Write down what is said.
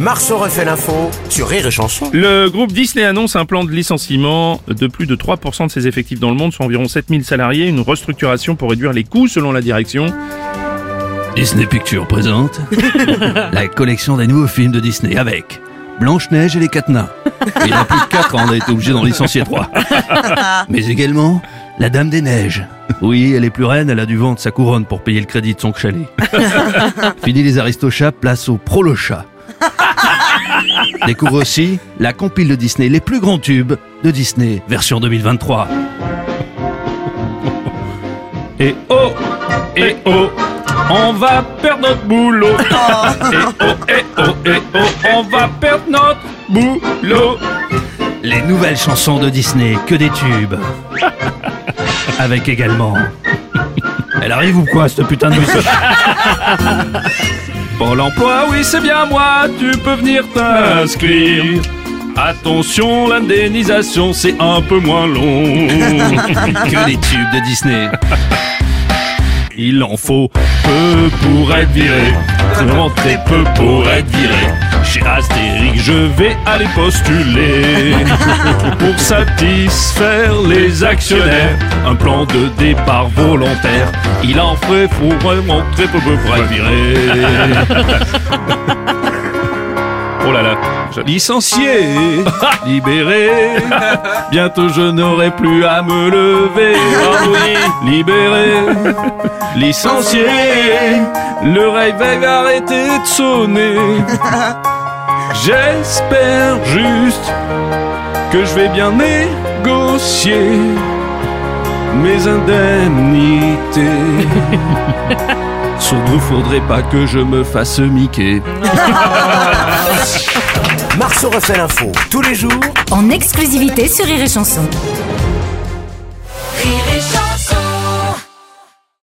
Marceau refait l'info sur Rire et Chanson. Le groupe Disney annonce un plan de licenciement de plus de 3% de ses effectifs dans le monde, soit environ 7000 salariés, une restructuration pour réduire les coûts selon la direction. Disney Pictures présente la collection des nouveaux films de Disney avec Blanche-Neige et les Quatre Nains. Il y a plus de 4 ans, on a été obligé d'en licencier 3. Mais également la Dame des Neiges. Oui, elle est plus reine, elle a dû vendre sa couronne pour payer le crédit de son chalet. Fini les Aristochats, place au Prolocha. Découvre aussi la compile de Disney, les plus grands tubes de Disney, version 2023. Et oh, et oh, on va perdre notre boulot. Et oh, et oh, et oh, on va perdre notre boulot. Les nouvelles chansons de Disney, que des tubes. Avec également. Elle arrive ou quoi, cette putain de musique Pôle emploi, oui, c'est bien moi, tu peux venir t'inscrire. Attention, l'indemnisation, c'est un peu moins long. Que des tubes de Disney. Il en faut peu pour être viré. Vraiment très peu pour être viré. Chez Astérix, je vais aller postuler pour satisfaire les actionnaires. Un plan de départ volontaire. Il en ferait très peu pour être viré. Oh là là. Licencié, libéré, bientôt je n'aurai plus à me lever. Oh oui, libéré, licencié, le réveil va arrêter de sonner. J'espère juste que je vais bien négocier mes indemnités. Surtout faudrait pas que je me fasse miquer. Marceau refait l'info tous les jours en exclusivité sur Rire et Chanson.